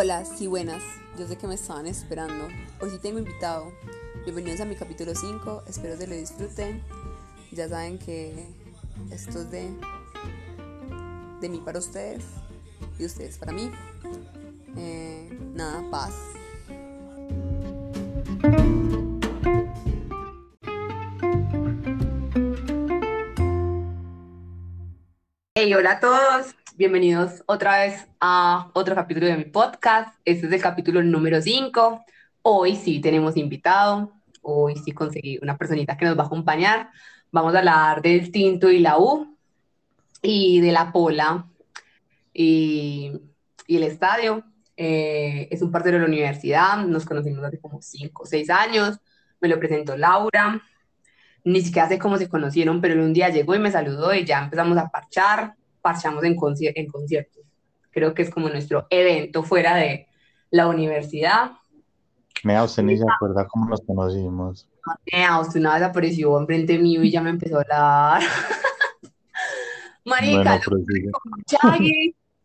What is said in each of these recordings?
Hola, sí, buenas. Yo sé que me estaban esperando. Hoy sí tengo invitado. Bienvenidos a mi capítulo 5. Espero que lo disfruten. Ya saben que esto es de, de mí para ustedes y ustedes para mí. Eh, nada, paz. Hey, hola a todos. Bienvenidos otra vez a otro capítulo de mi podcast. Este es el capítulo número 5. Hoy sí tenemos invitado. Hoy sí conseguí una personita que nos va a acompañar. Vamos a hablar del tinto y la U y de la pola y, y el estadio. Eh, es un parcero de la universidad. Nos conocimos hace como 5 o 6 años. Me lo presentó Laura. Ni siquiera sé cómo se conocieron, pero un día llegó y me saludó y ya empezamos a parchar parchamos en, en conciertos. Creo que es como nuestro evento fuera de la universidad. Mea, usted ni se acuerda cómo nos conocimos. Mea, usted una vez apareció enfrente mío y ya me empezó a hablar. Marica,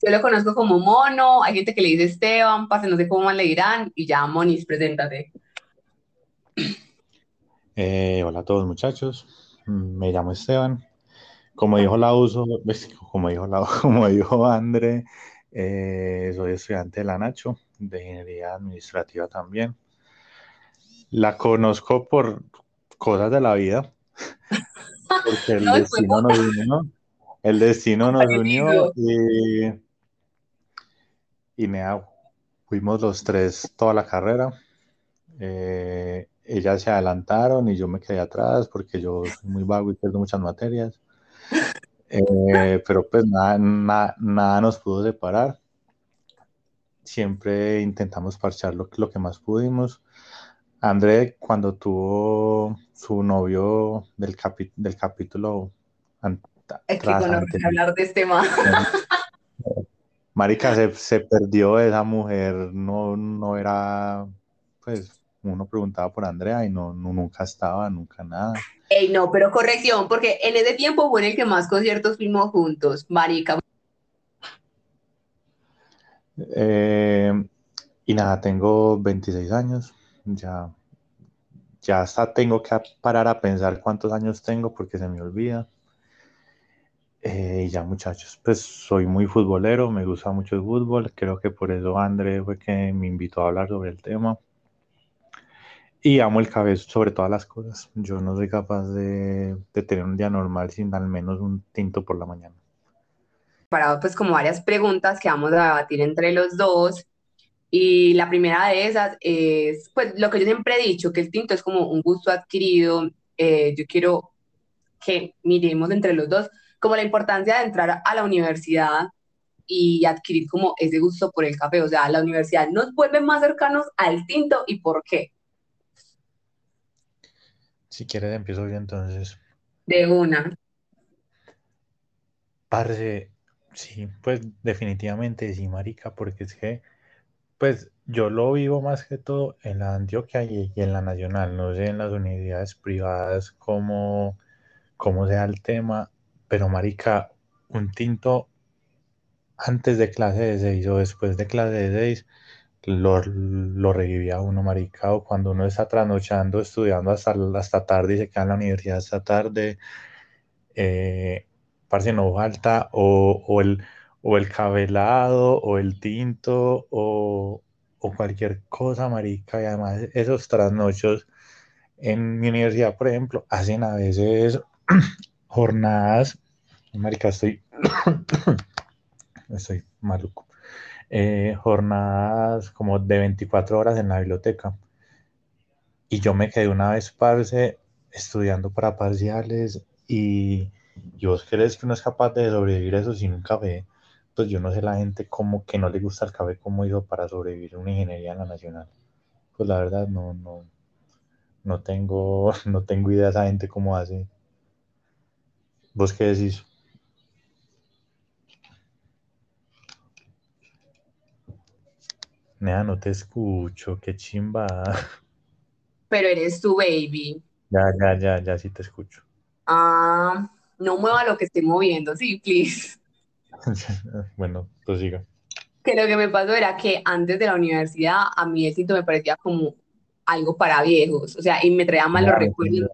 yo lo conozco como Mono, hay gente que le dice Esteban, pase, no sé cómo le dirán, y ya, Monis, preséntate. Eh, hola a todos muchachos, me llamo Esteban, como dijo la uso, como dijo, la, como dijo André, eh, soy estudiante de la Nacho, de ingeniería administrativa también. La conozco por cosas de la vida, porque el destino nos unió. El destino nos unió y, y fuimos los tres toda la carrera. Eh, ellas se adelantaron y yo me quedé atrás porque yo soy muy vago y pierdo muchas materias. Eh, pero pues nada, nada, nos pudo separar. Siempre intentamos parchar lo, lo que más pudimos. André, cuando tuvo su novio del, del capítulo es que hablar de este tema. Marica, se, se, perdió esa mujer, no, no era, pues, uno preguntaba por Andrea y no, nunca estaba, nunca nada. Ey, no, pero corrección, porque en ese tiempo fue en el que más conciertos fuimos juntos, marica. Eh, y nada, tengo 26 años, ya, ya hasta tengo que parar a pensar cuántos años tengo porque se me olvida. Eh, y ya muchachos, pues soy muy futbolero, me gusta mucho el fútbol, creo que por eso André fue que me invitó a hablar sobre el tema. Y amo el cabello sobre todas las cosas. Yo no soy capaz de, tener un día normal sin al menos un tinto por la mañana. Para pues como varias preguntas que vamos a debatir entre los dos. Y la primera de esas es, pues lo que yo siempre he dicho, que el tinto es como un gusto adquirido. Eh, yo quiero que miremos entre los dos como la importancia de entrar a la universidad y adquirir como ese gusto por el café. O sea, la universidad nos vuelve más cercanos al tinto y por qué. Si quieres, empiezo yo entonces. De una. Parce, sí, pues definitivamente sí, marica, porque es que, pues yo lo vivo más que todo en la Antioquia y, en la Nacional, no sé en las universidades privadas cómo, cómo sea el tema, pero marica, un tinto antes de clase de 6 o después de clase de 6 lo, lo revivía uno, maricado, cuando uno está trasnochando, estudiando hasta, hasta tarde y se queda en la universidad hasta tarde, eh, parce, no falta, o, el, o el cabelado, o el tinto, o, cualquier cosa, marica, y además esos trasnochos en mi universidad, por ejemplo, hacen a veces jornadas, marica, estoy, estoy maluco eh, jornadas como de 24 horas en la biblioteca. Y yo me quedé una vez, parce, estudiando para parciales y, vos crees que uno es capaz de sobrevivir eso sin un café. Pues yo no sé la gente como que no le gusta el café como hizo para sobrevivir una ingeniería en la nacional. Pues la verdad no, no, no tengo, no tengo idea de esa gente cómo hace. ¿Vos qué decís? Nea, no te escucho, qué chimba. Pero eres tu baby. Ya, ya, ya, ya sí te escucho. Ah, no mueva lo que esté moviendo, sí, please. bueno, pues siga. que lo que me pasó era que antes de la universidad a mí el tinto me parecía como algo para viejos, o sea, y me traía malos Claro, recuerdos,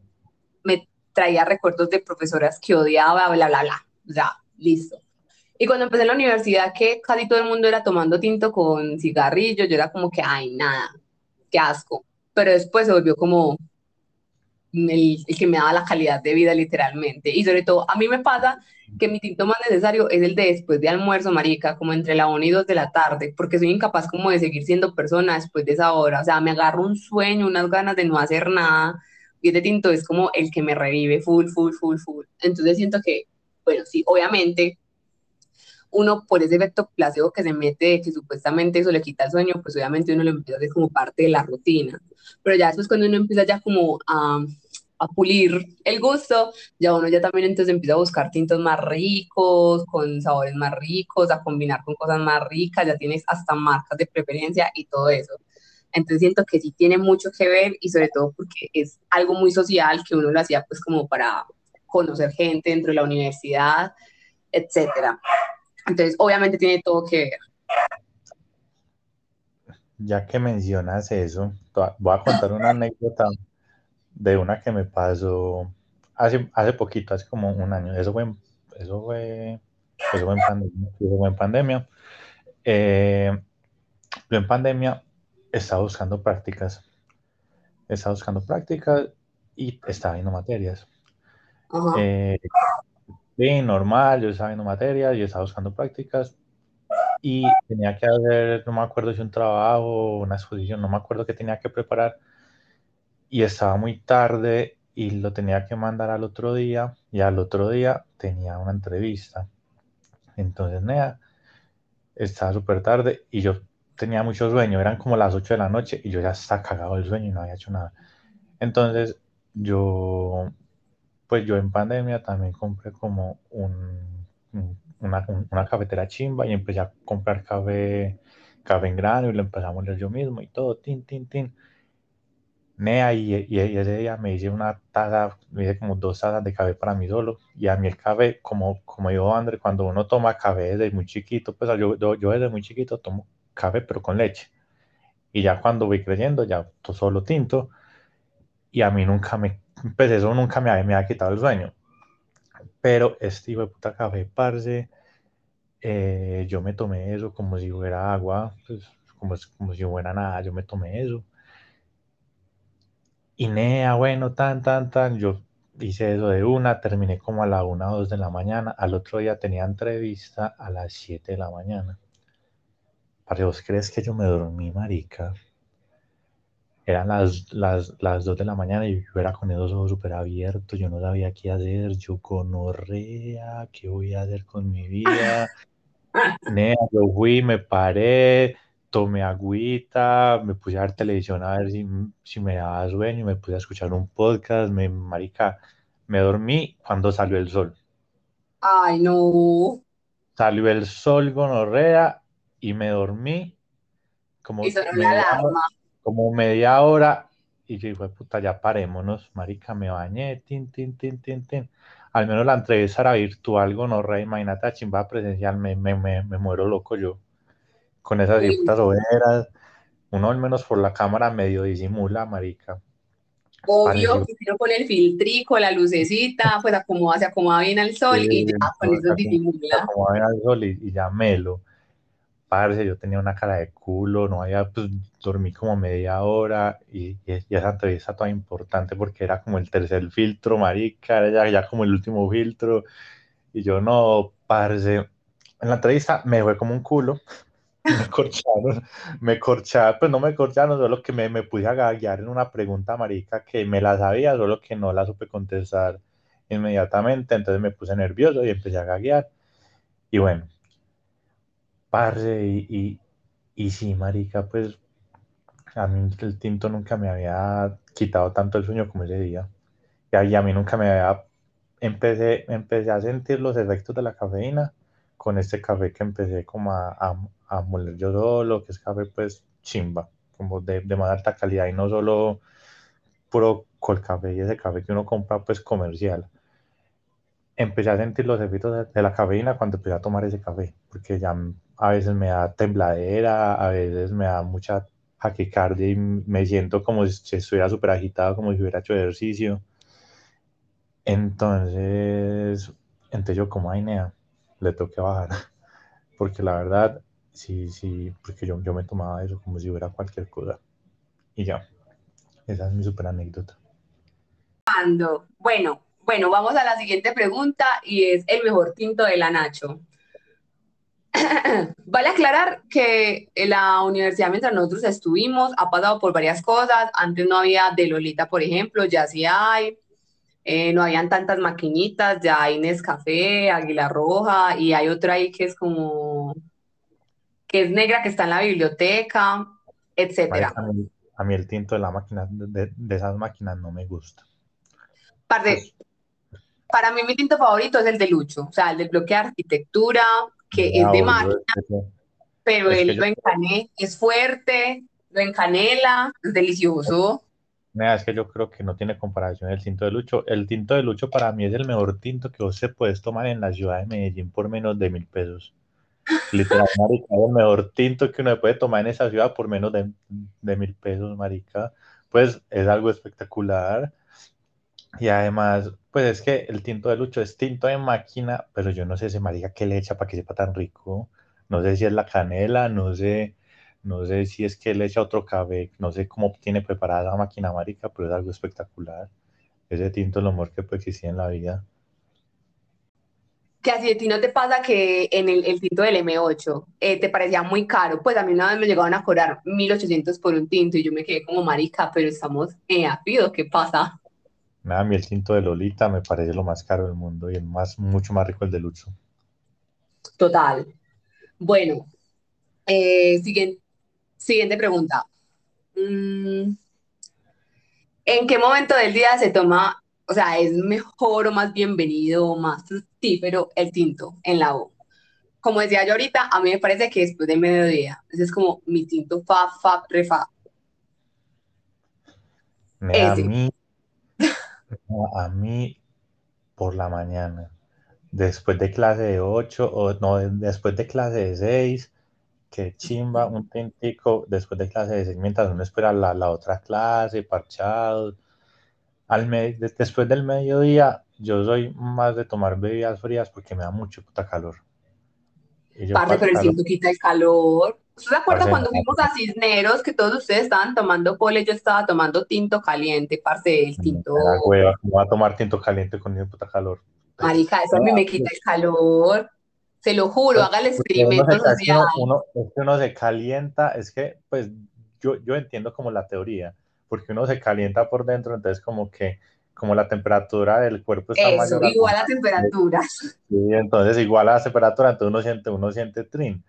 me traía recuerdos de profesoras que odiaba, bla, bla, bla, o sea, listo. Y cuando empecé en la universidad, que casi todo el mundo era tomando tinto con cigarrillo, yo era como que, ay, nada, qué asco. Pero después se volvió como el, el que me daba la calidad de vida literalmente. Y sobre todo, a mí me pasa que mi tinto más necesario es el de después de almuerzo, marica, como entre la 1 y 2 de la tarde, porque soy incapaz como de seguir siendo persona después de esa hora. O sea, me agarro un sueño, unas ganas de no hacer nada. Y este tinto es como el que me revive full, full, full, full. Entonces siento que, bueno, sí, obviamente uno por ese efecto placebo que se mete, que supuestamente eso le quita el sueño, pues obviamente uno lo empieza a hacer como parte de la rutina. Pero ya después cuando uno empieza ya como a, a pulir el gusto, ya uno ya también entonces empieza a buscar tintos más ricos, con sabores más ricos, a combinar con cosas más ricas, ya tienes hasta marcas de preferencia y todo eso. Entonces siento que sí tiene mucho que ver y sobre todo porque es algo muy social que uno lo hacía pues como para conocer gente dentro de la universidad, etcétera. Entonces, obviamente tiene todo que ver. Ya que mencionas eso, voy a contar una anécdota de una que me pasó hace, hace poquito, hace como un año. Eso fue, en- eso fue, eso fue en pandemia. Eso fue en pandemia. Eh, yo en pandemia estaba buscando prácticas. Estaba buscando prácticas y estaba viendo materias. Eh, sí, normal, yo estaba viendo materias, yo estaba buscando prácticas y tenía que hacer, no me acuerdo si un trabajo, una exposición, no me acuerdo qué tenía que preparar y estaba muy tarde y lo tenía que mandar al otro día y al otro día tenía una entrevista. Entonces, nea, estaba súper tarde y yo tenía mucho sueño, eran como las 8 de la noche y yo ya estaba cagado del sueño y no había hecho nada. Entonces, yo, pues yo en pandemia también compré como un, un- una, un- una cafetera chimba y empecé a comprar café, café en grano y lo empecé a moler yo mismo y todo, tin, tin, tin. Nea, y, y- y ese día me hice una taza, me hice como dos tazas de café para mí solo. Y a mí el café, como, como dijo André, cuando uno toma café desde muy chiquito, pues yo, yo, yo desde muy chiquito tomo café, pero con leche. Y ya cuando voy creciendo, ya solo tinto. Y a mí nunca me, pues eso nunca me, había- quitado el sueño. Pero este hijo de puta café, parce, eh, yo me tomé eso como si fuera agua, pues como, si fuera nada, yo me tomé eso. Y nea, bueno, tan, tan, tan, yo hice eso de una, terminé como a la una o dos de la mañana, al otro día tenía entrevista a las 7 de la mañana. Para vos crees que yo me dormí, marica. Eran las, las, las 2 de la mañana y yo era con esos ojos súper abiertos, yo no sabía qué hacer, yo gonorrea, qué voy a hacer con mi vida. Nea, yo fui, me paré, tomé agüita, me puse a ver televisión a ver si, si me daba sueño, me puse a escuchar un podcast, me, marica, me dormí cuando salió el sol. Ay, no. Salió el sol, gonorrea, y me dormí como Y sonó la alarma. Como media hora, y yo dije, puta, ya parémonos, marica, me bañé, tin, tin, tin, tin, tin. Al menos la entrevista era virtual, gonorrea, imagínate a chimba presencial, me, me, me, me muero loco yo. Con esas putas ojeras, uno al menos por la cámara medio disimula, marica. obvio uno pone el filtrico, la lucecita, pues acomoda, se acomoda bien al sol y ya con eso disimula. como ver al sol y, y ya melo. Parce, yo tenía una cara de culo, no había, pues dormí como media hora y, y, y esa entrevista toda importante porque era como el tercer filtro, marica, era ya, ya como el último filtro. Y yo no, parce, en la entrevista me fue como un culo, me corcharon, me corcharon, pues no me corcharon, solo que me, me puse a gaguear en una pregunta, marica, que me la sabía, solo que no la supe contestar inmediatamente, entonces me puse nervioso y empecé a gaguear. Y bueno, parce, y, y, y sí, marica, pues a mí el tinto nunca me había quitado tanto el sueño como ese día. Y a, a mí nunca me había, empecé, empecé a sentir los efectos de la cafeína con este café que empecé como a, a, a moler yo solo, que es café pues chimba, como de, de más alta calidad y no solo puro col café y ese café que uno compra pues comercial. Empecé a sentir los efectos de, de la cafeína cuando empecé a tomar ese café, porque ya a veces me da tembladera, a veces me da mucha jaquicardia y me siento como si estuviera súper agitado, como si hubiera hecho ejercicio. Entonces, entonces yo como Ainea, le tengo bajar, porque la verdad, sí, sí, porque yo, yo me tomaba eso como si hubiera cualquier cosa. Y ya, esa es mi súper anécdota. Bueno, bueno, vamos a la siguiente pregunta y es el mejor tinto de la Nacho. vale aclarar que la universidad mientras nosotros estuvimos ha pasado por varias cosas. Antes no había de Lolita, por ejemplo, ya sí hay. Eh, no habían tantas maquinitas, ya hay Nescafé, Águila Roja y hay otra ahí que es como que es negra que está en la biblioteca, etcétera. A mí, el tinto de la máquina de, esas máquinas no me gusta. Pues para mí mi tinto favorito es el de Lucho, o sea, el del bloque de arquitectura, que es de máquina, pero él lo encanela, es fuerte, lo encanela, es delicioso. Mira, es que yo creo que no tiene comparación el tinto de Lucho. El tinto de Lucho para mí es el mejor tinto que vos se puedes tomar en la ciudad de Medellín por menos de mil pesos. Literalmente, marica, el mejor tinto que uno puede tomar en esa ciudad por menos de, de mil pesos, marica. Pues es algo espectacular. Y además, pues es que el tinto de Lucho es tinto de máquina, pero yo no sé ese marica qué le echa para que sepa tan rico. No sé si es la canela, no sé, no sé si es que le echa otro café, no sé cómo tiene preparada la máquina marica, pero es algo espectacular. Ese tinto es lo mejor que puede existir en la vida. Que así de ti no te pasa que en el, el tinto del M8 eh, te parecía muy caro. Pues a mí una vez me llegaban a cobrar 1800 por un tinto y yo me quedé como marica, pero estamos en apido, ¿qué pasa? Nada, a mí el tinto de Lolita me parece lo más caro del mundo y el más, mucho más rico el de Lucho. Total. Bueno, eh, siguiente, siguiente pregunta. Mm, ¿En qué momento del día se toma, o sea, es mejor o más bienvenido, más fructífero el tinto en la U? Como decía yo ahorita, a mí me parece que después del mediodía. Ese es como mi tinto fa, fa, re, fa. a mí a mí por la mañana, después de clase de 8 o no, después de clase de 6, que chimba, un tintico después de clase de 6 mientras uno espera la, la otra clase, parchado. Al después del mediodía, yo soy más de tomar bebidas frías porque me da mucho puta calor. Parte, pero el quita el calor. ¿Usted se acuerda cuando fuimos a Cisneros que todos ustedes estaban tomando pole? Yo estaba tomando tinto caliente, parte del tinto. La hueva, ¿cómo va a tomar tinto caliente con puta calor? Marica, eso a mí me quita el calor. Se lo juro, haga el experimento social. Uno, es que uno se calienta, es que, pues, yo, yo entiendo como la teoría, porque uno se calienta por dentro, entonces como que como la temperatura del cuerpo está Eso, igual a temperatura. Sí, entonces igual a la temperatura, entonces uno siente, uno siente trin.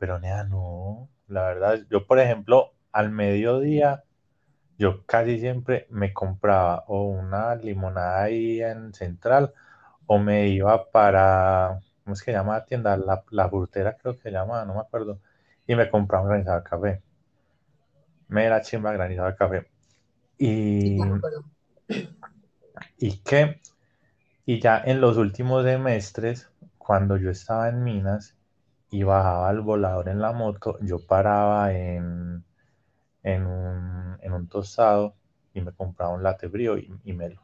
Pero nada, no. La verdad, yo por ejemplo, al mediodía, yo casi siempre me compraba o una limonada ahí en Central, o me iba para, ¿cómo es que se llama la tienda? La, la frutera creo que se llama, no me acuerdo. Y me compraba un granizado de café. Me era chimba granizado de café. Y... Y que, y ya en los últimos semestres, cuando yo estaba en Minas y bajaba el volador en la moto, yo paraba en, en, un, en un tostado y me compraba un latte frío y, y melo.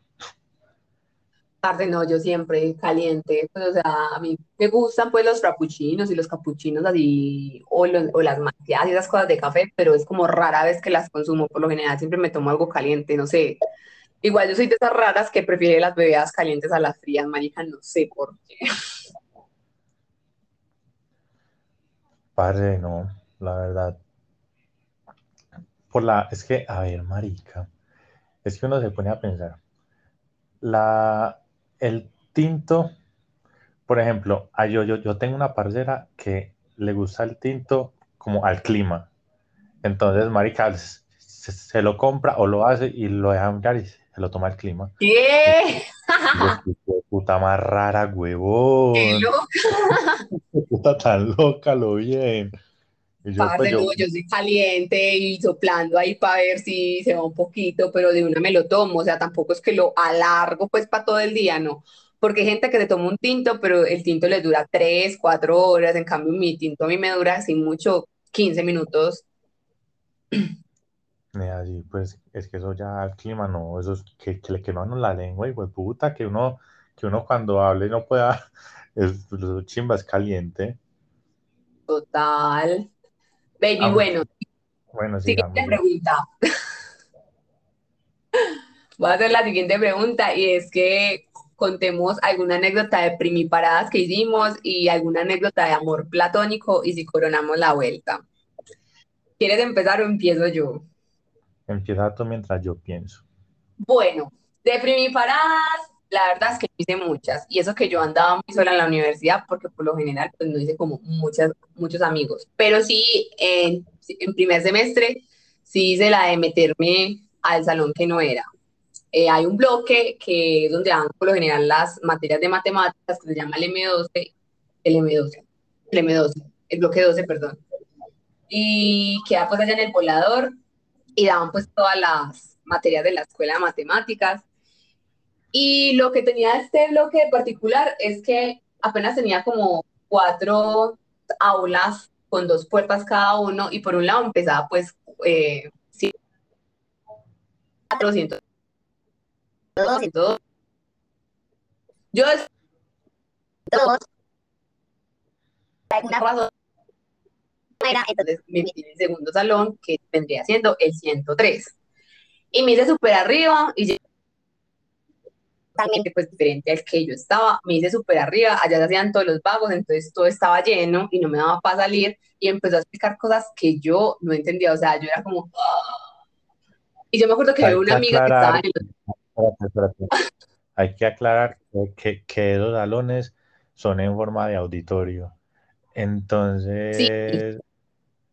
Tarde no, yo siempre caliente, pues, o sea, a mí me gustan pues los frappuccinos y los capuchinos así, o, las malteadas y esas cosas de café, pero es como rara vez que las consumo, por lo general siempre me tomo algo caliente, no sé, Igual yo soy de esas raras que prefiere las bebidas calientes a las frías, marica, no sé por qué. Padre, no, la verdad. Por la, es que, a ver, marica, es que uno se pone a pensar. La, el tinto, por ejemplo, yo, yo, yo tengo una parcera que le gusta el tinto como al clima. Entonces, marica, se, lo compra o lo hace y lo deja mirar y se lo toma el clima. ¿Qué? Puta más rara, huevón. ¡Qué loca! puta tan loca, lo bien. yo, pues, yo... yo soy caliente y soplando ahí para ver si se va un poquito, pero de una me lo tomo, o sea, tampoco es que lo alargo pues para todo el día, no. porque hay gente que se toma un tinto, pero el tinto le dura 3, 4 horas, en cambio mi tinto a mí me dura sin mucho 15 minutos. Pues es que eso ya el clima no, eso es que, que le queman la lengua y pues puta, que uno, que uno cuando hable no pueda, es, chimba es caliente. Total. Baby, Ah, bueno, Bueno, siguiente sigamos. pregunta. Voy a hacer la siguiente pregunta y es que contemos alguna anécdota de primiparadas que hicimos y alguna anécdota de amor platónico y si coronamos la vuelta. ¿Quieres empezar o empiezo yo? Empieza tú mientras yo pienso. Bueno, de primiparadas, la verdad es que hice muchas y eso que yo andaba muy sola en la universidad porque por lo general pues no hice como muchas, muchos amigos, pero sí en, en primer semestre sí hice la de meterme al salón que no era. Eh, hay un bloque que es donde dan por lo general las materias de matemáticas que se llama el M12, el M12, el M12, el bloque 12, perdón, y queda pues allá en el volador y daban pues todas las materias de la escuela de matemáticas. Y lo que tenía este bloque particular es que apenas tenía como cuatro aulas con dos puertas cada uno y por un lado empezaba pues eh, sí, 400, 200. Yo es dos, por alguna razón era, entonces me metí en el segundo salón que vendría siendo el 103 y me hice súper arriba y llegué totalmente pues diferente al que yo estaba, me hice súper arriba, allá se hacían todos los vagos, entonces todo estaba lleno y no me daba para salir y empezó a explicar cosas que yo no entendía, o sea, yo era como... ¡ah! Y yo me acuerdo que Hay había una que amiga que estaba aclarar, en el... espérate, espérate. Hay que aclarar que, que, esos salones son en forma de auditorio. Sí,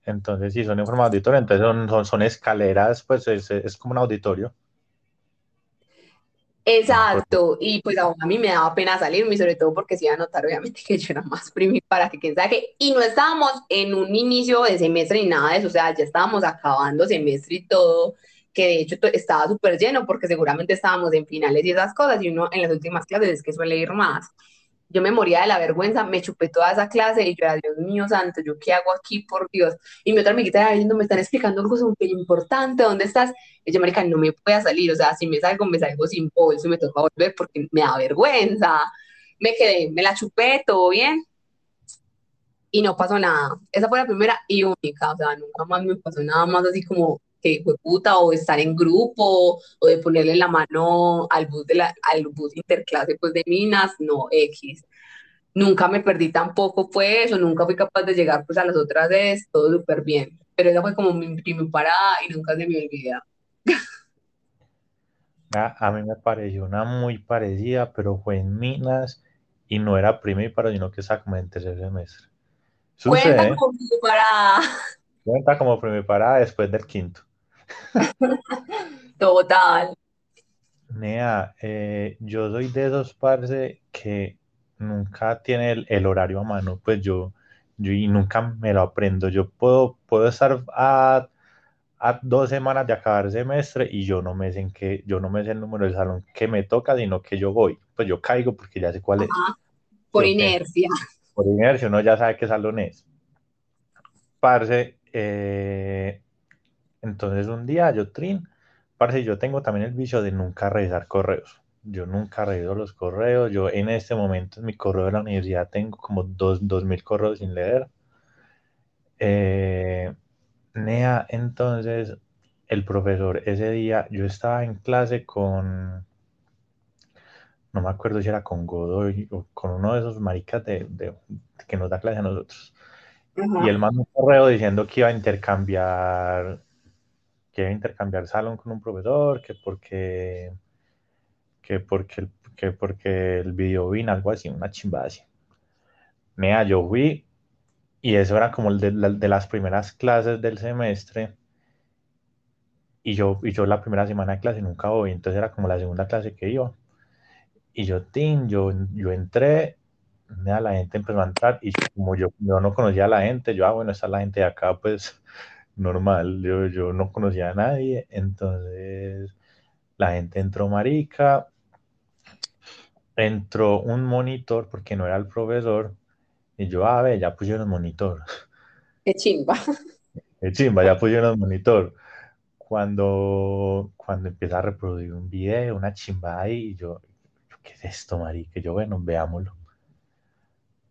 Entonces, sí, son en forma auditorio, entonces son, son, son escaleras, pues es, es como un auditorio. exacto, y pues a a mí me daba pena salirme, y sobre todo porque se iba a notar obviamente que yo era más primipara que quién sabe qué, y no estábamos en un inicio de semestre ni nada de eso, o sea, ya estábamos acabando semestre y todo, que de hecho estaba súper lleno porque seguramente estábamos en finales y esas cosas, y uno en las últimas clases es que suele ir más. Yo me moría de la vergüenza, me chupé toda esa clase y yo Dios mío santo, ¿yo qué hago aquí, por Dios? Y mi otra amiguita era diciendo, me están explicando algo súper importante, ¿dónde estás? Y yo, marica, no me voy a salir, o sea, si me salgo, me salgo sin bolso me toca volver porque me da vergüenza. Me quedé, me la chupé, todo bien, y no pasó nada. Esa fue la primera y única, o sea, nunca más me pasó nada más así como que fue puta o estar en grupo o de ponerle la mano al bus de la, al bus interclase pues de minas, no, X. Nunca me perdí tampoco pues, o nunca fui capaz de llegar pues a las otras veces, todo súper bien. Pero esa fue como mi primer parada y nunca se me olvida. A, a mí me pareció una muy parecida, pero fue en Minas y no era primíparo, sino que estaba como en tercer semestre. Cuenta como mi parada. cuenta como primípara después del quinto. Total. Nea, eh, yo soy de esos parce que nunca tiene el, el horario a mano, pues yo, yo y nunca me lo aprendo. Yo puedo, puedo estar a, a dos semanas de acabar semestre y yo no me sé en qué, yo no me sé el número del salón que me toca, sino que yo voy. Pues yo caigo porque ya sé cuál es. Por inercia. Por inercia uno ya sabe qué salón es. Parce, eh, entonces un día yo, Trin, parce, yo tengo también el vicio de nunca revisar correos. Yo nunca reviso los correos. Yo en este momento en mi correo de la universidad tengo como dos, dos mil correos sin leer. Eh, Nea, entonces el profesor ese día, yo estaba en clase con, no me acuerdo si era con Godoy o con uno de esos maricas de, de- que nos da clase a nosotros. Y él mandó un correo diciendo que iba a intercambiar, que intercambiar salón con un profesor, que porque, que porque, el- que porque el video vino, algo así, una chimba así. Nea, yo fui y eso era como el de, la- de las primeras clases del semestre y yo, y yo la primera semana de clase nunca voy, entonces era como la segunda clase que iba. Y yo, tin, yo, yo entré, la gente empezó a entrar y como yo, yo no conocía a la gente, yo, ah, bueno, está la gente de acá, pues normal, yo, yo no conocía a nadie, entonces la gente entró marica entró un monitor porque no era el profesor y yo, a ver, ya pusieron monitor. Qué chimba. Qué chimba, ya pusieron monitor. Cuando, cuando empieza a reproducir un video, una chimba ahí, y yo, ¿qué es esto, marica? Yo, bueno, veámoslo.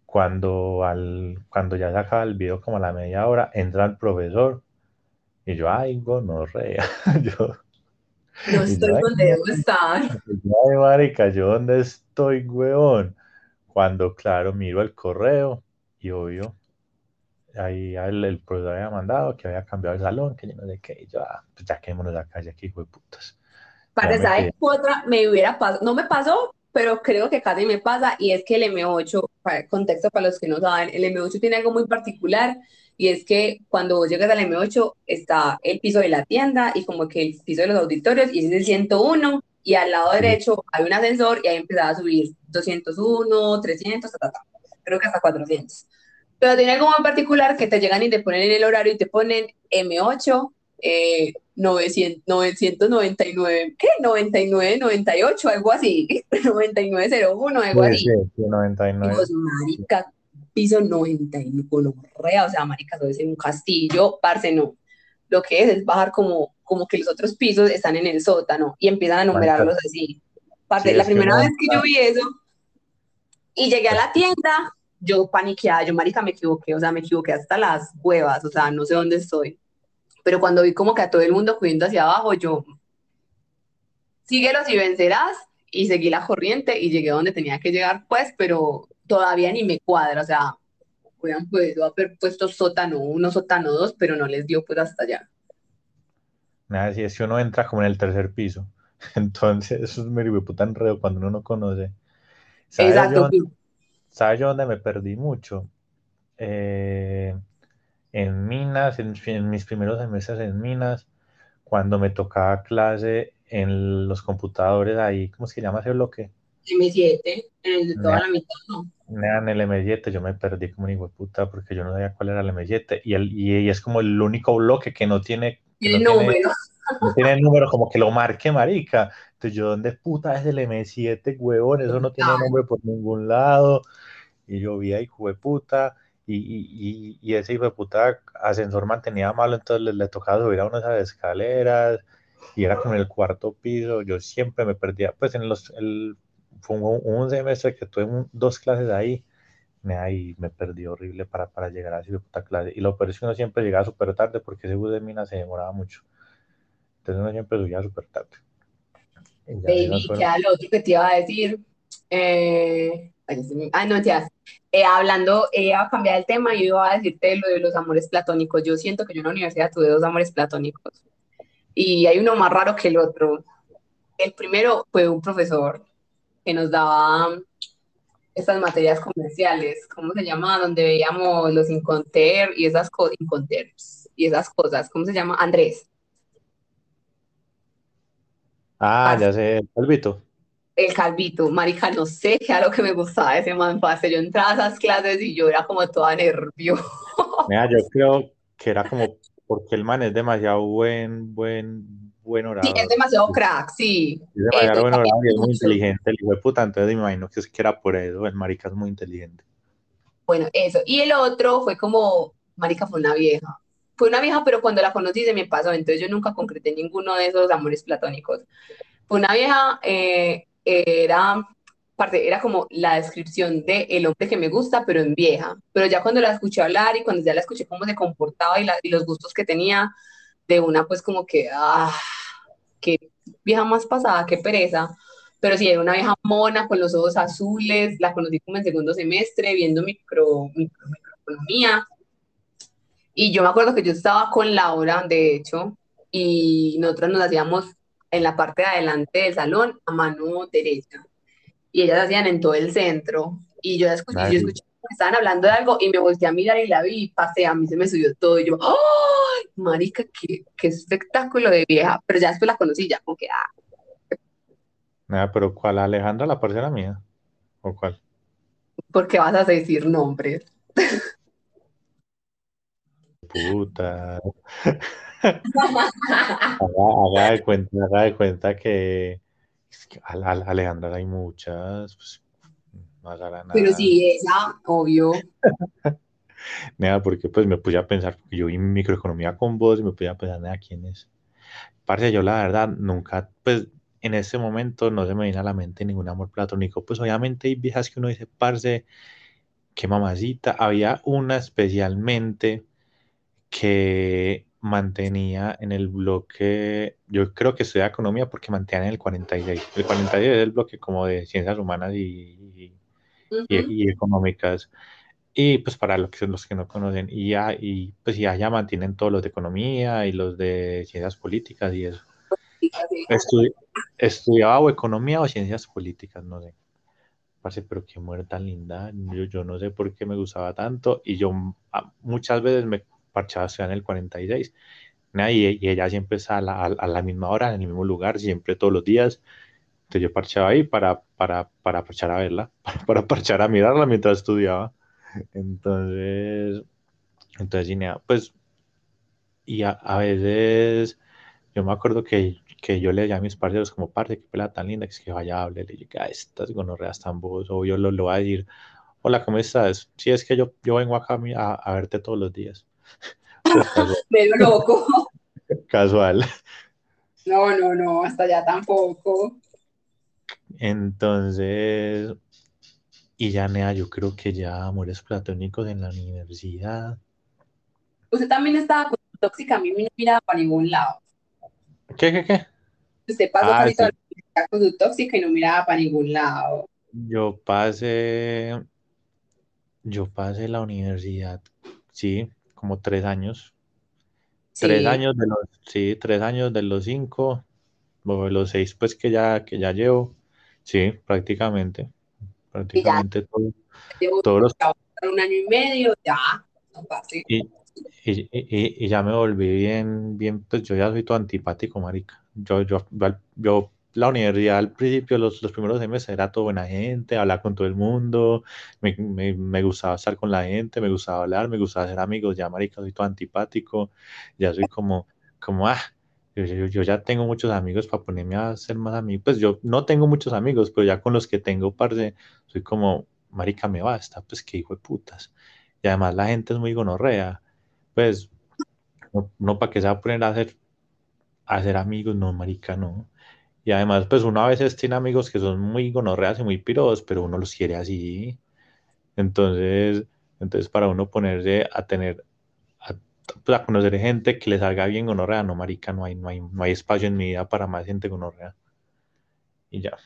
Cuando, al, cuando ya se acaba el video, como a la media hora, entra el profesor y yo, ay, gonorrea. yo, no estoy donde debo estar. Ay, marica, ¿yo dónde estoy, weón? Cuando, claro, miro el correo y obvio, ahí el, el profesor había mandado que había cambiado el salón, que yo no sé qué, y yo, ah, pues ya quedémonos acá, ya aquí, güey, putas. Para ¿sabes otra? Me hubiera pasado, no me pasó, pero creo que casi me pasa, y es que el M8, para contexto para los que no saben, el M8 tiene algo muy particular, y es que cuando vos llegas al M8 está el piso de la tienda y como que el piso de los auditorios, y es el 101, y al lado derecho hay un ascensor, y ahí empezaba a subir 201, 300, creo que hasta 400. Pero tiene algo muy particular que te llegan y te ponen en el horario y te ponen M8, eh, 900, 999, ¿qué? 99, 98, algo así, 9901, algo así. Sí, sí, 99. Dios, marica, piso 91, rea, o sea, marica, eso es en un castillo, parce, no. Lo que es es bajar como, como que los otros pisos están en el sótano y empiezan a numerarlos así. Parce, Sí, la que primera no, vez que yo vi eso y llegué a la tienda, yo paniqueada, yo, marica, me equivoqué, o sea, me equivoqué hasta las huevas, o sea, no sé dónde estoy. Pero cuando vi como que a todo el mundo cubriendo hacia abajo, yo, síguelos y vencerás, y seguí la corriente y llegué donde tenía que llegar, pues, pero todavía ni me cuadra, o sea, hubieran podido haber puesto sótano uno, sótano dos, pero no les dio pues hasta allá. Nada, si es que uno entra como en el tercer piso. Entonces, eso es medio puta enredo cuando uno no conoce. ¿Sabes Exacto, yo, ¿sabes yo dónde me perdí mucho? Eh, en Minas, en, en mis primeros semestres en Minas, cuando me tocaba clase en los computadores ahí, ¿cómo se llama ese bloque? M7, en el de toda la mitad, ¿no? En el M7 yo me perdí como un hijo de puta porque yo no sabía cuál era el M7 y, el, y, y es como el único bloque que no tiene, que Tiene no tiene, número. no tiene número como que lo marque, marica. Entonces yo, ¿dónde puta es el M7, huevón? Eso no tiene Ah. nombre por ningún lado. Y yo vi ahí, hijo de puta, y, y, y, ese hijo de puta ascensor mantenía malo, entonces le, le tocaba subir a unas escaleras, y era como en el cuarto piso, yo siempre me perdía, pues en los, el, fue un, un semestre que tuve un- dos clases ahí, me, ahí me perdí horrible para, para llegar a esa puta clase, y lo peor es que uno siempre llegaba súper tarde, porque ese bus de Minas se demoraba mucho, entonces uno siempre subía súper tarde. Y ya Baby, esas fueron- ¿qué era lo otro que te iba a decir? Eh, ah, no, ya. Eh, hablando, eh, a cambiar el tema y iba a decirte lo de los amores platónicos. Yo siento que yo en la universidad tuve dos amores platónicos y hay uno más raro que el otro. El primero fue un profesor que nos daba estas materias comerciales, ¿cómo se llama? Donde veíamos los Inconter y esas cosas, y esas cosas, ¿cómo se llama? Andrés. Ah, ya sé, Calvito. el calvito, marica, no sé qué era lo que me gustaba de ese man, parce. Yo entraba a esas clases y yo era como toda nerviosa. Mira, yo creo que era como porque el man es demasiado buen, buen, buen orador. Sí, es demasiado crack, sí. Es demasiado Eh, buen orador y es muy inteligente el hijo de puta, entonces me imagino que es que era por eso, el marica es muy inteligente. Bueno, eso. Y el otro fue como, marica, fue una vieja. Fue una vieja, pero cuando la conocí se me pasó, entonces yo nunca concreté ninguno de esos amores platónicos. Fue una vieja, eh, era, parte, era como la descripción de el hombre que me gusta, pero en vieja. Pero ya cuando la escuché hablar y cuando ya la escuché cómo se comportaba y, los gustos que tenía, de una pues como que, ah, qué vieja más pasada, qué pereza. Pero sí, era una vieja mona con los ojos azules, la conocí como en segundo semestre viendo micro, micro- microeconomía. Y yo me acuerdo que yo estaba con Laura, de hecho, y nosotros nos hacíamos en la parte de adelante del salón a mano derecha. Y ellas hacían en todo el centro. Y yo escuché, yo escuché que estaban hablando de algo y me volteé a mirar y la vi y pasé, a mí se me subió todo. Y yo, ¡ay, marica, qué, qué espectáculo de vieja! Pero ya después la conocí, ya como que, ah, Nada, pero ¿cuál? ¿Alejandra, la parcera mía? ¿O cuál? ¿por qué vas a decir nombres? Puta. Haga, haga de cuenta, haga de cuenta que, Es que a, a- Alejandra hay muchas, pues, no nada. Pero sí, esa, obvio. Nada, porque pues me puse a pensar, porque yo vi microeconomía con vos y me puse a pensar, nada, ¿quién es? Parce, yo la verdad nunca, pues en ese momento no se me viene a la mente ningún amor platónico. Pues obviamente hay viejas que uno dice, parce, qué mamacita. Había una especialmente que mantenía en el bloque, yo creo que estudia economía porque mantenía en el 46. El 46 es el bloque como de ciencias humanas y, Ujú. y, y económicas. Y pues para los que, los que no conocen, y, ya, y pues ya, ya mantienen todos los de economía y los de ciencias políticas y eso. Estudi- estudiaba o economía o ciencias políticas, no sé. Parce, pero qué mujer tan linda. Yo, yo no sé por qué me gustaba tanto. Y yo ah, muchas veces me parchaba a estudiar en el 46. Nada, Y, y ella siempre está a la, a- la misma hora, en el mismo lugar, siempre todos los días. Entonces yo parchaba ahí para, para, para parchar a verla, para, para parchar a mirarla mientras estudiaba. Entonces, entonces, pues, y a, a veces, yo me acuerdo que, que yo le decía a mis parceros como, parce, qué pelada tan linda, que es que vaya, hable, le dije, ah, estas gonorreas tan vos, o yo lo, lo voy a decir, hola, ¿cómo estás? Sí, es que yo, yo vengo acá a, a verte todos los días. Medio loco. casual. No, no, no, hasta allá tampoco. Entonces, y ya, nea, yo creo que ya amores platónicos en la universidad. Usted también estaba con su tóxica, a mí no miraba para ningún lado. ¿Qué, qué, qué? Usted pasó Ah, casi sí. toda la universidad con su tóxica y no miraba para ningún lado. Yo pasé, yo pasé la universidad, sí, como tres años. Tres años de los, sí, tres años de los cinco, o de los seis, pues que ya, que ya llevo, sí, prácticamente, prácticamente todo- Llevo todos los, un año y medio, ya, no y, y, y, y ya me volví bien, bien, pues yo ya soy todo antipático, marica. Yo, yo, yo la universidad al principio, los, los primeros semestres era todo buena gente, hablaba con todo el mundo, me, me, me gustaba estar con la gente, me gustaba hablar, me gustaba hacer amigos, ya marica, soy todo antipático, ya soy como, como, ah, yo, yo, yo ya tengo muchos amigos para ponerme a ser más amigos, pues yo no tengo muchos amigos, pero ya con los que tengo, parce, soy como, marica, me basta, pues qué hijo de putas. Y además la gente es muy gonorrea, pues, no, no para que se va a poner a hacer, a hacer amigos, no, marica, no. Y además, pues uno a veces tiene amigos que son muy gonorreas y muy piros, pero uno los quiere así. Entonces, entonces para uno ponerse a tener, a, pues, a conocer gente que le salga bien gonorrea, no, marica, no hay, no hay, no hay espacio en mi vida para más gente gonorrea. Y ya.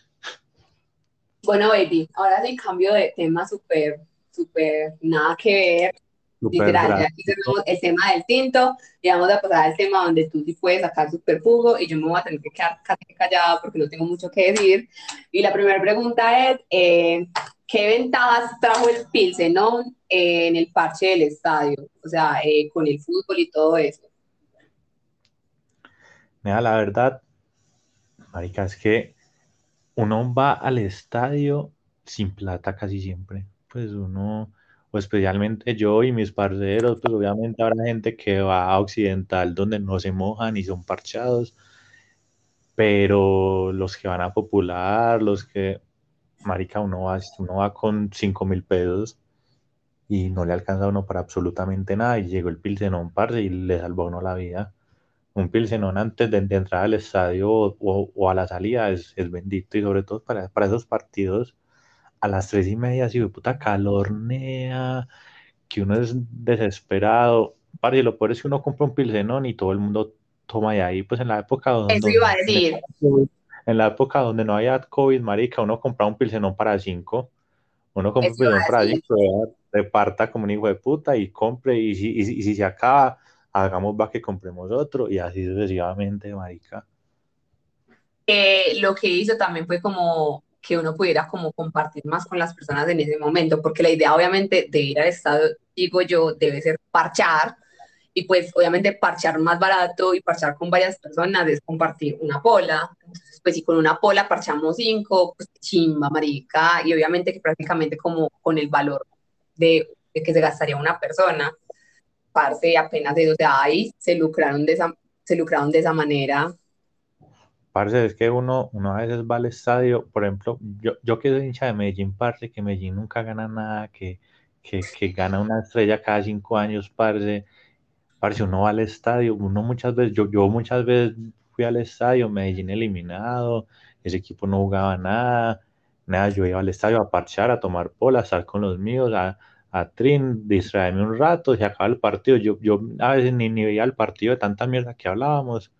Bueno, baby, ahora sí cambio de tema súper, súper, nada que ver. Literal, ya aquí cerramos el tema del tinto y vamos a pasar al tema donde tú sí puedes sacar súper jugo y yo me voy a tener que quedar casi callada porque no tengo mucho que decir. Y la primera pregunta es, eh, ¿qué ventajas trajo el Pilsen, no? Eh, en el parche del estadio? O sea, eh, con el fútbol y todo eso. Mira, la verdad, marica, es que uno va al estadio sin plata casi siempre. Pues uno, o especialmente yo y mis parceros, pues obviamente habrá gente que va a Occidental donde no se mojan y son parchados, pero los que van a Popular, los que, marica, uno va, uno va con cinco mil pesos y no le alcanza a uno para absolutamente nada y llegó el Pilsenón, parce, y le salvó a uno la vida. Un Pilsenón antes de, de entrar al estadio o- o a la salida es, es bendito y sobre todo para, para esos partidos a las tres y media, de puta calornea, que uno es desesperado. Parce, lo peor es que uno compra un Pilsenón y todo el mundo toma de ahí, pues en la época donde, Eso iba a decir. en la época donde no había COVID, marica, uno compraba un Pilsenón para cinco. Uno compra un Eso pilsenón para cinco, reparta como un hijo de puta y compre. Y si, y si, y si se acaba, hagamos va que compremos otro y así sucesivamente, marica. Eh, lo que hizo también fue como que uno pudiera como compartir más con las personas en ese momento, porque la idea obviamente de ir al estadio, digo yo, debe ser parchar, y pues obviamente parchar más barato y parchar con varias personas es compartir una pola, entonces pues si con una pola parchamos cinco, pues chimba, marica, y obviamente que prácticamente como con el valor de, de que se gastaría una persona, parce, apenas de, o sea, ahí se lucraron de esa, se lucraron de esa manera. Parce, es que uno, uno a veces va al estadio, por ejemplo, yo, yo que soy hincha de Medellín, parce, que Medellín nunca gana nada, que, que, que gana una estrella cada cinco años, parce, parce, uno va al estadio, uno muchas veces, yo, yo muchas veces fui al estadio, Medellín eliminado, ese equipo no jugaba nada, nada, yo iba al estadio a parchar, a tomar pola, a estar con los míos, a, a trin, distraerme un rato, se acaba el partido, yo, yo a veces ni, ni veía el partido de tanta mierda que hablábamos,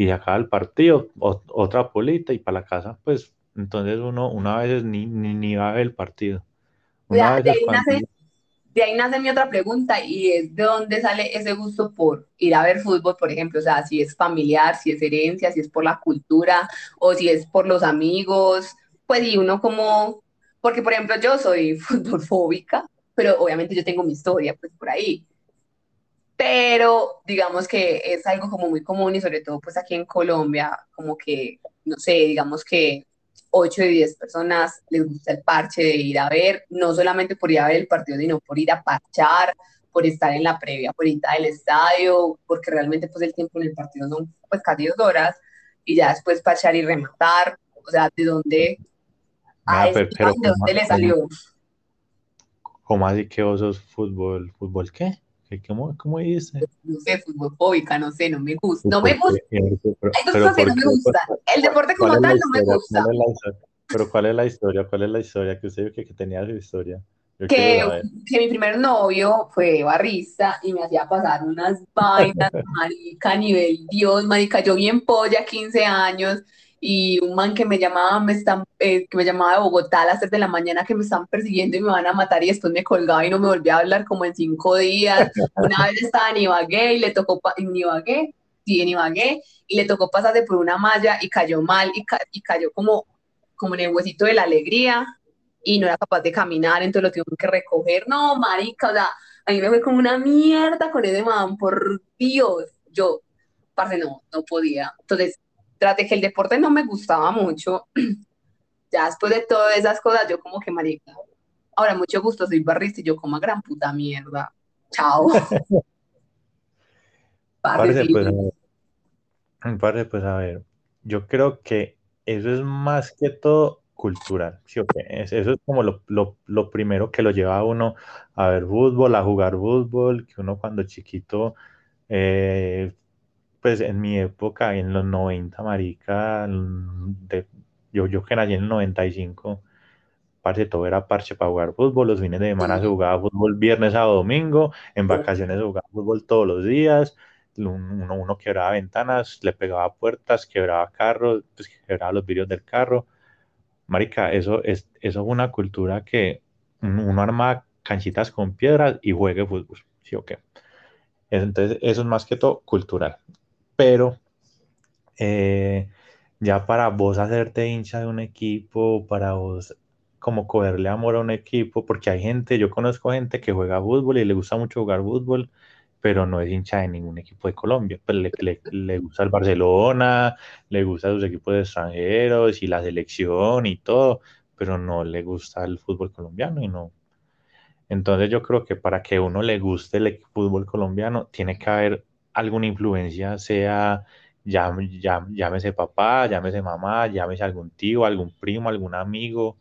y se acaba el partido, otra polita y para la casa, pues entonces uno una vez ni, ni, ni va a ver el partido. Una de, ahí nace, de, ahí nace, mi otra pregunta y es de dónde sale ese gusto por ir a ver fútbol, por ejemplo, o sea, si es familiar, si es herencia, si es por la cultura o si es por los amigos, pues y uno como, porque por ejemplo yo soy fútbolfóbica, pero obviamente yo tengo mi historia pues por ahí pero digamos que es algo como muy común y sobre todo pues aquí en Colombia, como que, no sé, digamos que 8 de 10 personas les gusta el parche de ir a ver, no solamente por ir a ver el partido, sino por ir a parchar, por estar en la previa, por ir al estadio, porque realmente pues el tiempo en el partido son pues casi dos horas y ya después parchar y rematar, o sea, ¿de dónde, a pero, ¿de dónde le salió? ¿Cómo así que vos sos fútbol, fútbol qué? ¿Cómo, cómo dice? No sé, fútbol no sé, no me gusta. No me gusta. Hay dos cosas que no me gustan. El deporte como tal no me gusta. pero ¿cuál es la historia? ¿Cuál es la historia? Que usted que, que tenía su historia. que, que, mi primer novio fue barrista y me hacía pasar unas vainas, marica, nivel Dios, marica, yo bien polla, 15 años, y un man que me llamaba, me están, eh, que me llamaba de Bogotá a las 3 de la mañana que me están persiguiendo y me van a matar y después me colgaba y no me volvía a hablar como en cinco días. Una vez estaba en Ibagué y le tocó, en Ibagué, sí, en Ibagué, y le tocó pasarse por una malla y cayó mal y, y cayó como, como en el huesito de la alegría y no era capaz de caminar, entonces lo tuvieron que recoger. No, marica, o sea, a mí me fue como una mierda con ese man, por Dios. Yo, parce, no, no podía. Entonces, tras de que el deporte no me gustaba mucho, ya después de todas esas cosas, yo como que marica, ahora mucho gusto, soy barrista y yo como gran puta mierda. Chao. Parece, pues, a pues a ver, yo creo que eso es más que todo cultural, ¿sí Eso es como lo, lo, lo, primero que lo lleva a uno a ver fútbol, a jugar fútbol, que uno cuando chiquito eh, pues en mi época, en los 90, marica, de, yo, yo que nací en el 95, parce, todo era parche para jugar fútbol, los fines de semana se jugaba fútbol viernes a domingo, en vacaciones se jugaba fútbol todos los días, uno, uno quebraba ventanas, le pegaba puertas, quebraba carros, pues quebraba los vidrios del carro. Marica, eso es, eso es una cultura que uno arma canchitas con piedras y juegue fútbol, ¿sí o qué? Entonces, eso es más que todo cultural pero eh, ya para vos hacerte hincha de un equipo, para vos como cogerle amor a un equipo, porque hay gente, yo conozco gente que juega fútbol y le gusta mucho jugar fútbol, pero no es hincha de ningún equipo de Colombia. Pues le, gusta el Barcelona, le gusta sus equipos extranjeros y la selección y todo, pero no le gusta el fútbol colombiano y no. Entonces yo creo que para que uno le guste el fútbol colombiano, tiene que haber alguna influencia, sea ya, ya, llámese papá, llámese mamá, llámese algún tío, algún primo, algún amigo,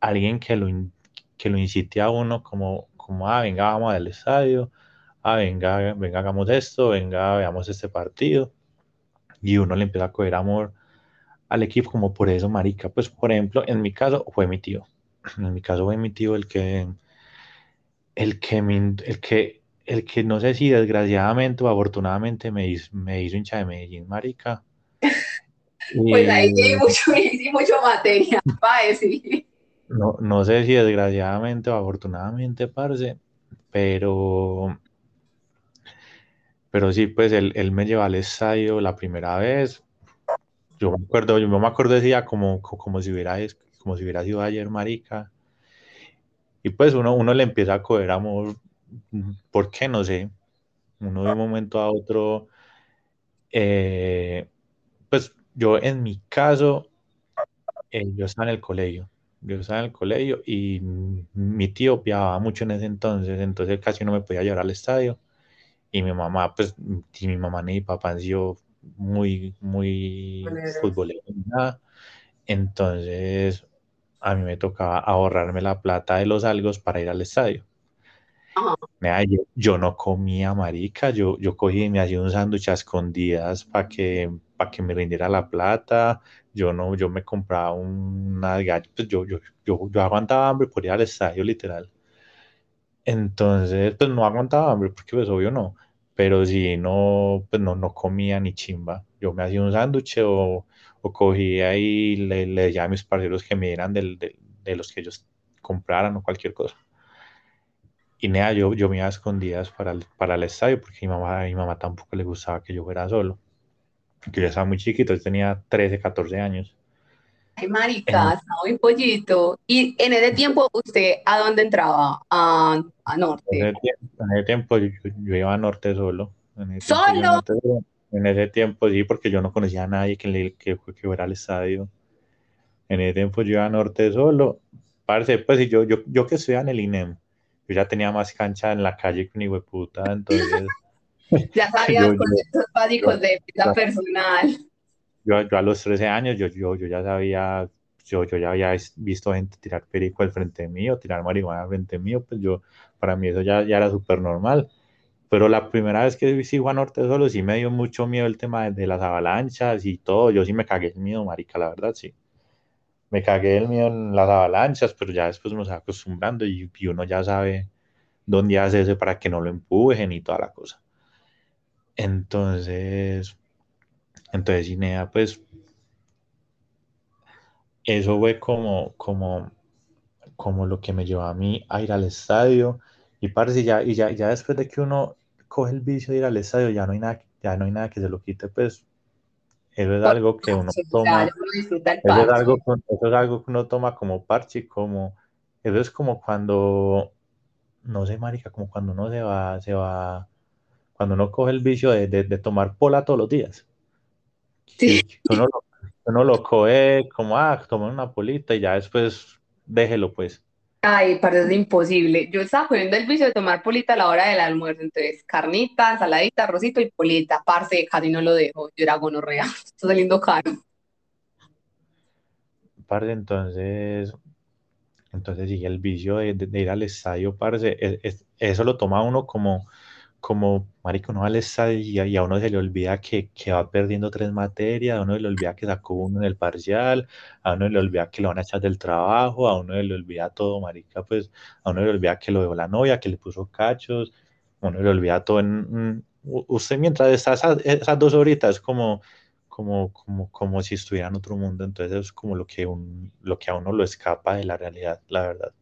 alguien que lo, que lo incite a uno como, como, ah, venga, vamos al estadio, ah, venga, venga, hagamos esto, venga, veamos este partido. Y uno le empieza a coger amor al equipo como por eso, marica. Pues, por ejemplo, en mi caso fue mi tío. En mi caso fue mi tío el que, el que, el que el que no sé si desgraciadamente o afortunadamente me hizo, me hizo hincha de Medellín, marica. Pues ahí hay mucho, mucho materia para decir. No, no sé si desgraciadamente o afortunadamente, parce, pero pero sí, pues él, él, me llevó al estadio la primera vez. Yo me acuerdo, yo me acuerdo ese día como, como, si hubiera, como si hubiera sido ayer, marica. Y pues uno, uno le empieza a coger amor ¿Por qué? No sé. Uno de un momento a otro, eh, pues yo en mi caso, eh, yo estaba en el colegio. Yo estaba en el colegio y mi tío viajaba mucho en ese entonces, entonces casi no me podía llevar al estadio. Y mi mamá, pues, ni mi mamá ni mi papá han sido muy, muy futbolero nada. Entonces, a mí me tocaba ahorrarme la plata de los algos para ir al estadio. Yo, no comía marica, yo, yo cogí y me hacía un sándwich a escondidas para que, para que me rindiera la plata. Yo no, yo me compraba una pues yo, yo, yo, yo aguantaba hambre por ir al estadio, literal. Entonces, pues no aguantaba hambre, porque pues obvio no. Pero si no, pues no, no comía ni chimba. Yo me hacía un sándwich o, o cogía y le, le decía a mis parceros que me dieran del, de los que ellos compraran o cualquier cosa. Y nada, yo, yo me iba a escondidas para el, para el estadio porque mi mamá, a mi mamá tampoco le gustaba que yo fuera solo. Que yo estaba muy chiquito, yo tenía 13, 14 años. Ay, marica, estaba muy pollito. Y en ese tiempo, ¿usted a dónde entraba? A, a norte. En ese tiempo, yo, iba a norte solo. ¿Solo? En ese tiempo sí, porque yo no conocía a nadie que, le, que, que fuera al estadio. En ese tiempo yo iba a norte solo. Parce, pues yo, yo, yo que estudiaba en el INEM, yo ya tenía más cancha en la calle que un puta, entonces... ya sabía conceptos básicos de vida personal. Yo, yo, a los 13 años, yo, yo, yo ya sabía, yo, yo ya había visto gente tirar perico al frente mío, tirar marihuana al frente mío, pues yo, para mí eso ya, ya era súper normal. Pero la primera vez que vi Juan Norte solo, sí me dio mucho miedo el tema de, las avalanchas y todo. Yo sí me cagué el miedo, marica, la verdad, sí. Me cagué el miedo en las avalanchas, pero ya después nos va acostumbrando y, uno ya sabe dónde hace ese para que no lo empujen y toda la cosa. Entonces, entonces Inea, pues, eso fue como, como, como lo que me llevó a mí a ir al estadio. Y parece ya, y ya, ya después de que uno coge el vicio de ir al estadio, ya no hay nada, ya no hay nada que se lo quite, pues eso es algo que uno toma, eso es algo, eso es algo que uno toma como parche, como, eso es como cuando, no sé, marica, como cuando uno se va, se va, cuando uno coge el vicio de, de, tomar pola todos los días. Sí. Uno, lo, uno lo coge como, ah, toma una polita y ya después déjelo, pues. Ay, parece imposible. Yo estaba poniendo el vicio de tomar polita a la hora del almuerzo, entonces carnita, ensaladita, arrocito y polita. Parce, casi no lo dejo. Yo era gonorrea, está saliendo caro. Parce, entonces, entonces sigue el vicio de, ir al estadio, parce, eso lo toma uno como, como, marico, no al estadio y a, uno se le olvida que, que, va perdiendo tres materias, a uno se le olvida que sacó uno en el parcial, a uno se le olvida que lo van a echar del trabajo, a uno se le olvida todo, marica, pues, a uno se le olvida que lo dejó la novia, que le puso cachos, a uno se le olvida todo en... usted mientras está esas, dos horitas es como, como, como, como si estuviera en otro mundo, entonces es como lo que, un, lo que a uno lo escapa de la realidad, la verdad.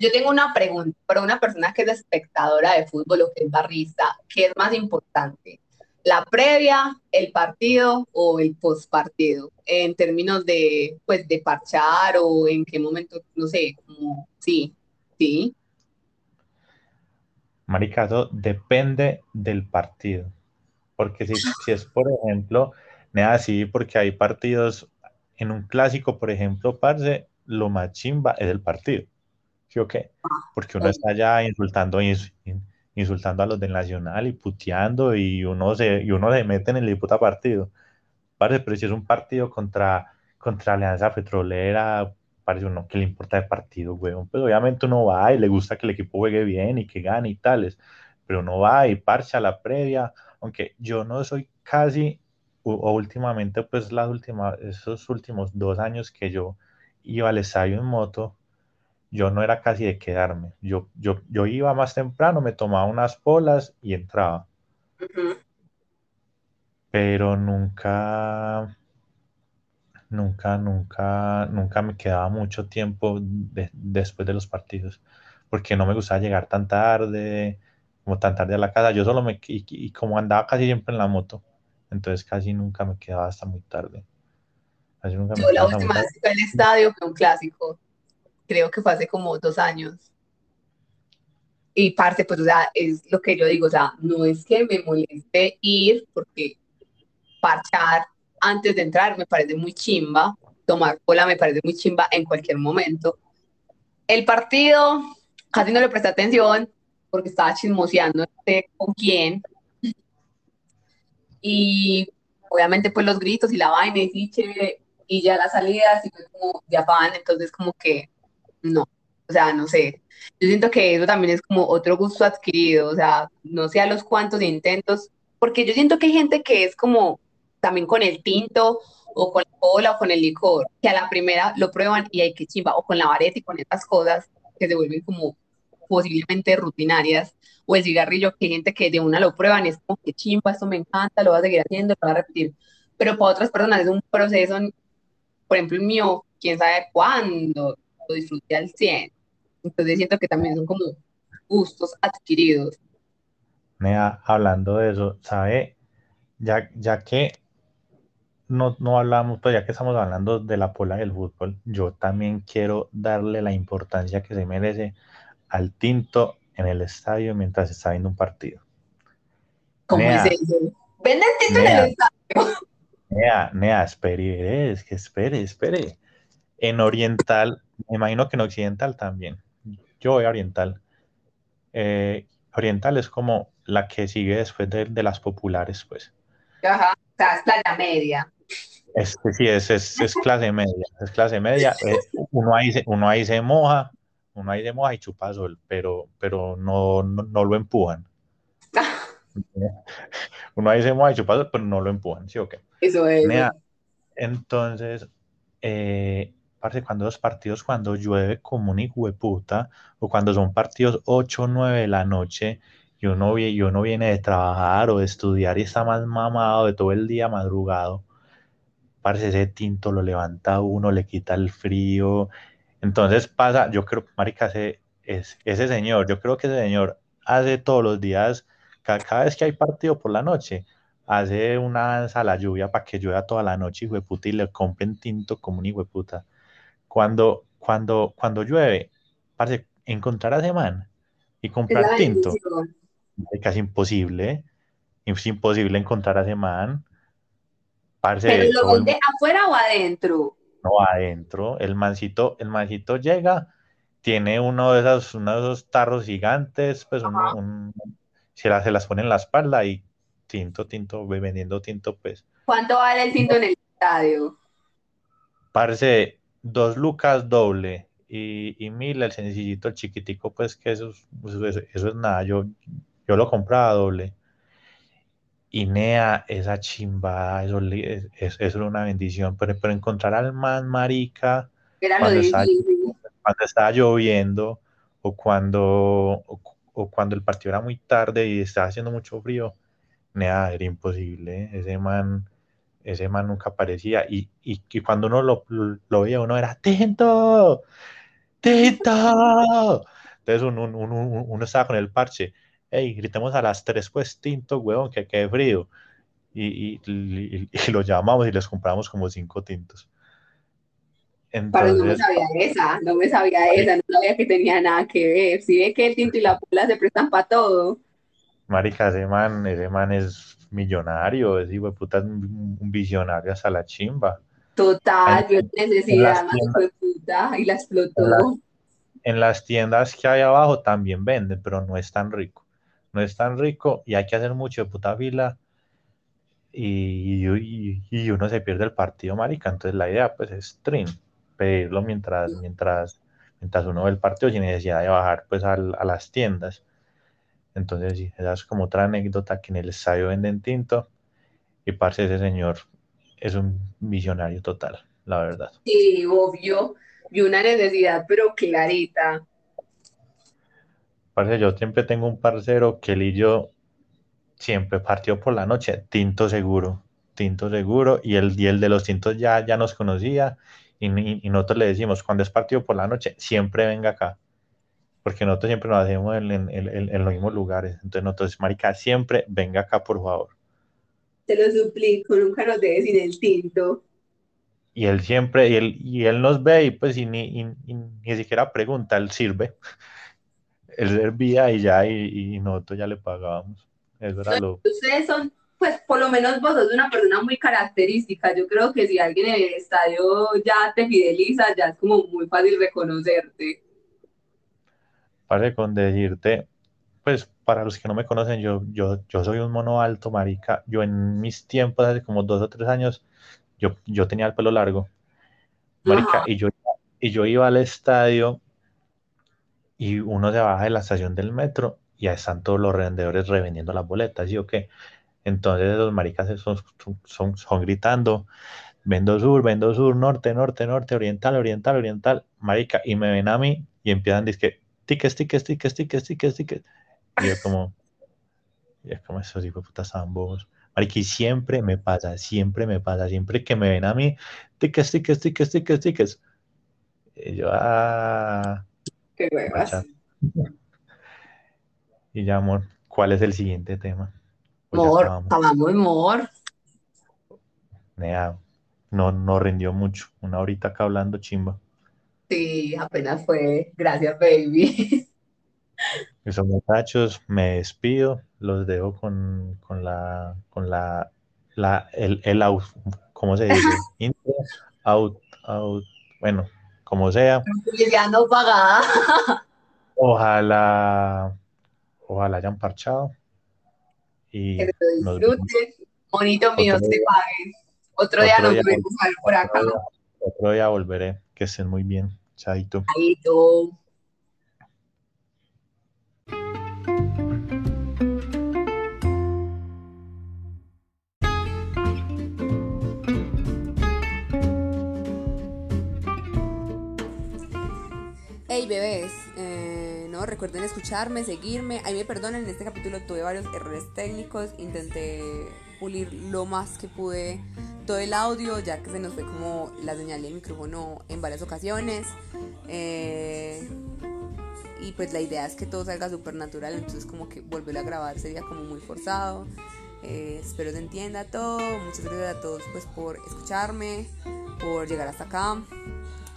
Yo tengo una pregunta para una persona que es espectadora de fútbol o que es barrista, ¿qué es más importante? ¿La previa, el partido o el postpartido? En términos de, pues, de parchar o en qué momento, no sé, como, sí, sí. Maricazo, depende del partido. Porque si, si es, por ejemplo, nada así, porque hay partidos, en un clásico, por ejemplo, parce, lo más chimba es el partido. ¿Sí o qué? Porque uno está ya insultando, insultando a los del Nacional y puteando y uno se, y uno se mete en el disputa partido. Parece, pero si es un partido contra, contra Alianza Petrolera, parece uno que le importa el partido, weón. Pues obviamente uno va y le gusta que el equipo juegue bien y que gane y tales, pero uno va y parcha la previa, aunque yo no soy casi, o, últimamente, pues las últimas, esos últimos dos años que yo iba al estadio en moto, yo no era casi de quedarme. Yo, yo, yo iba más temprano, me tomaba unas polas y entraba. Pero nunca, nunca, nunca, nunca me quedaba mucho tiempo después de los partidos, porque no me gustaba llegar tan tarde, como tan tarde a la casa. Yo solo me, y, como andaba casi siempre en la moto, entonces casi nunca me quedaba hasta muy tarde. nunca yo la última vez fue el estadio fue un clásico creo que fue hace como dos años. Y parte, pues, o sea, es lo que yo digo, o sea, no es que me moleste ir, porque parchar antes de entrar me parece muy chimba, tomar cola me parece muy chimba en cualquier momento. El partido, casi no le presté atención, porque estaba chismoseando con quién. y obviamente pues los gritos y la vaina y sí, chévere, y ya las salidas y fue como ya van, entonces como que no, o sea, no sé. Yo siento que eso también es como otro gusto adquirido, o sea, no sé a los cuantos intentos, porque yo siento que hay gente que es como también con el tinto o con la cola o con el licor, que a la primera lo prueban y hay que chimba, o con la vareta y con estas cosas que se vuelven como posiblemente rutinarias, o el cigarrillo, que hay gente que de una lo prueban y es como que chimba, esto me encanta, lo voy a seguir haciendo, lo voy a repetir. Pero para otras personas es un proceso, por ejemplo, el mío, quién sabe cuándo, lo disfruté al 100. Entonces siento que también son como gustos adquiridos. Mira, hablando de eso, ¿sabe? Ya, ya que no, no hablamos, pues ya que estamos hablando de la pola del fútbol, yo también quiero darle la importancia que se merece al tinto en el estadio mientras se está viendo un partido. ¿Cómo es eso? Venden tinto en el estadio. Nea, Nea, espere, es que espere, espere. En Oriental, me imagino que en Occidental también. Yo voy a Oriental. Eh, oriental es como la que sigue después de, de las populares, pues. Ajá, o sea, es playa media. Es, sí, es, es, es clase media, es clase media. Eh, uno, ahí se, uno ahí se moja, uno ahí se moja y chupa sol, pero, pero no, no, no lo empujan. uno ahí se moja y chupa sol, pero no lo empujan, ¿sí o qué? Eso es. Entonces, eh, parce, cuando los partidos, cuando llueve como un hijo de puta, o cuando son partidos 8 o 9 de la noche, y uno, y uno viene de trabajar o de estudiar y está más mamado de todo el día madrugado, parce, ese tinto lo levanta uno, le quita el frío. Entonces pasa, yo creo, marica, ese, es, ese señor, yo creo que ese señor hace todos los días, ca- cada, vez que hay partido por la noche, hace una danza a la lluvia para que llueva toda la noche, hijo de puta, y le compren tinto como un hijo de puta. Cuando, cuando, cuando llueve, parce, encontrar a ese man y comprar tinto, es casi imposible. Es imposible encontrar a ese man. Pero Parce, lo vende afuera o adentro. mundo adentro. El mancito, el mancito llega, tiene uno de esos, uno de esos tarros gigantes, pues un, se, las, se las pone en la espalda y tinto, tinto, ve vendiendo tinto, pues. ¿Cuánto vale el cinto en el estadio? Parce, dos lucas doble y, y mil el sencillito, el chiquitico, pues que eso, es- eso, es- eso es nada. Yo, yo lo compraba doble. Y Nea, esa chimba, eso, es, es- eso era una bendición. Pero, pero encontrar al man marica cuando está, cuando estaba lloviendo o cuando, o, o cuando el partido era muy tarde y estaba haciendo mucho frío, Nea, era imposible. Ese man, ese man nunca aparecía. Y, y, y cuando uno lo, lo veía, uno era ¡Tinto! ¡Tinto! Entonces uno, uno, uno- uno estaba con el parche. Hey, gritemos a las tres, pues tinto, huevón, que quede frío. Y, y, y- lo llamamos y les compramos como cinco tintos. Pero no me Entonces, sabía esa, no me sabía esa, no sabía que tenía nada que ver. Si ve que el tinto y la pola se prestan para todo. marica, ese man, ese man es millonario, ese hijo de puta es un, un visionario hasta la chimba. Total, en necesidad, hijo de puta, y la En explotó. en las tiendas que hay abajo también venden, pero no es tan rico. No es tan rico y hay que hacer mucho de puta fila y, y- y uno se pierde el partido, marica. Entonces la idea pues es stream, pedirlo mientras, mientras, mientras uno ve el partido sin necesidad de bajar pues al- a las tiendas. Entonces sí, esa es como otra anécdota que en el estadio venden tinto y parce ese señor es un visionario total, la verdad. Sí, obvio, vio una necesidad, pero clarita. Parce, yo siempre tengo un parcero que él y yo siempre partió por la noche, tinto seguro, tinto seguro, y el, y el de los tintos ya, ya nos conocía, y, y- y nosotros le decimos, cuando es partido por la noche, siempre venga acá, porque nosotros siempre nos hacemos en, en- en- en los mismos lugares, entonces nosotros, marica, siempre venga acá, por favor. Te lo suplico, nunca nos dejes sin el tinto. Y él siempre, y él, y él nos ve y pues y ni, y- y ni siquiera pregunta, él sirve, él servía y ya, y, nosotros ya le pagábamos, eso era lo... Ustedes son, pues por lo menos vos sos una persona muy característica. Yo creo que si alguien en el estadio ya te fideliza, ya es como muy fácil reconocerte. Parce, con decirte, pues para los que no me conocen, yo, yo, yo soy un mono alto, marica. Yo en mis tiempos, hace como dos o tres años, yo, yo tenía el pelo largo, marica, y yo, y yo iba al estadio y uno se baja de la estación del metro y ahí están todos los revendedores revendiendo las boletas, ¿y o qué? Entonces los maricas son, son, son, gritando, vendo sur, vendo sur, norte, norte, norte, oriental, oriental, oriental, marica, y me ven a mí y empiezan a decir, tickets, tickets, tickets, tickets, tickets, tickets. Y yo como, y es como esos hijos de putas ambos. Marica, y siempre me pasa, siempre me pasa, siempre que me ven a mí, tickets, tickets, tickets, tickets, tickets. Y yo, ah. Qué huevas. Y ya, amor, ¿cuál es el siguiente tema? Pues amor, acabamos, amor. Nea, no, no rindió mucho. Una horita acá hablando chimba. Sí, apenas fue. Gracias, baby. Eso, muchachos, me despido. Los dejo con, con la, con la, la, el, el out, ¿cómo se dice? Intro, out, out, bueno, como sea. Ya no pagada. Ojalá, ojalá hayan parchado. Y que lo disfruten. Bonito mío, te pague. Otro, día nos vemos por acá. Otro día, volveré. Que estén muy bien. Chaito. Chaito. Hey bebés, eh, no recuerden escucharme, seguirme. Ahí me perdonen, en este capítulo tuve varios errores técnicos. Intenté pulir lo más que pude todo el audio, ya que se nos fue como la señal del micrófono en varias ocasiones. Eh, y pues la idea es que todo salga súper natural, entonces como que volverlo a grabar sería como muy forzado. Eh, espero se entienda todo. Muchas gracias a todos pues por escucharme, por llegar hasta acá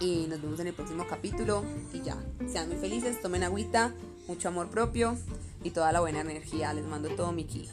y nos vemos en el próximo capítulo y ya, sean muy felices, tomen agüita, mucho amor propio y toda la buena energía, les mando todo mi ki.